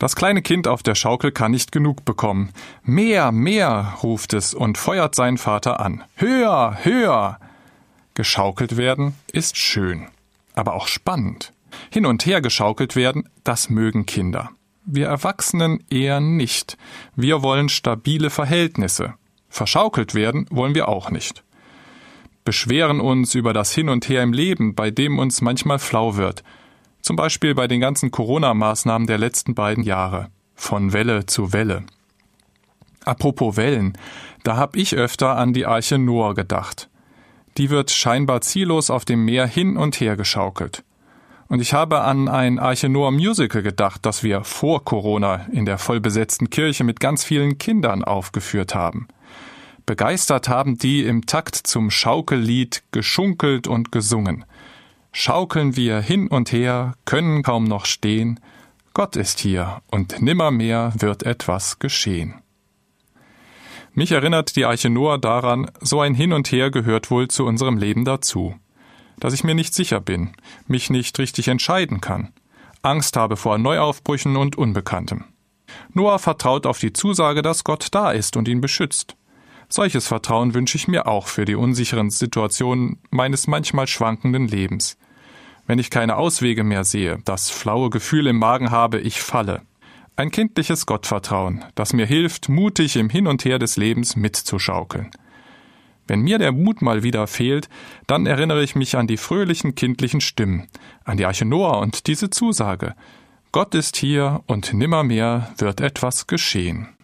Das kleine Kind auf der Schaukel kann nicht genug bekommen. Mehr, mehr, ruft es und feuert seinen Vater an. Höher, höher. Geschaukelt werden ist schön, aber auch spannend. Hin und her geschaukelt werden, das mögen Kinder. Wir Erwachsenen eher nicht. Wir wollen stabile Verhältnisse. Verschaukelt werden wollen wir auch nicht. Beschweren uns über das Hin und Her im Leben, bei dem uns manchmal flau wird – zum Beispiel bei den ganzen Corona-Maßnahmen der letzten beiden Jahre. Von Welle zu Welle. Apropos Wellen, da hab ich öfter an die Arche Noah gedacht. Die wird scheinbar ziellos auf dem Meer hin und her geschaukelt. Und ich habe an ein Arche Noah Musical gedacht, das wir vor Corona in der vollbesetzten Kirche mit ganz vielen Kindern aufgeführt haben. Begeistert haben die im Takt zum Schaukellied geschunkelt und gesungen. Schaukeln wir hin und her, können kaum noch stehen, Gott ist hier und nimmermehr wird etwas geschehen. Mich erinnert die Arche Noah daran, so ein Hin und Her gehört wohl zu unserem Leben dazu. Dass ich mir nicht sicher bin, mich nicht richtig entscheiden kann, Angst habe vor Neuaufbrüchen und Unbekanntem. Noah vertraut auf die Zusage, dass Gott da ist und ihn beschützt. Solches Vertrauen wünsche ich mir auch für die unsicheren Situationen meines manchmal schwankenden Lebens. Wenn ich keine Auswege mehr sehe, das flaue Gefühl im Magen habe, ich falle. Ein kindliches Gottvertrauen, das mir hilft, mutig im Hin und Her des Lebens mitzuschaukeln. Wenn mir der Mut mal wieder fehlt, dann erinnere ich mich an die fröhlichen kindlichen Stimmen, an die Arche Noah und diese Zusage. Gott ist hier und nimmermehr wird etwas geschehen.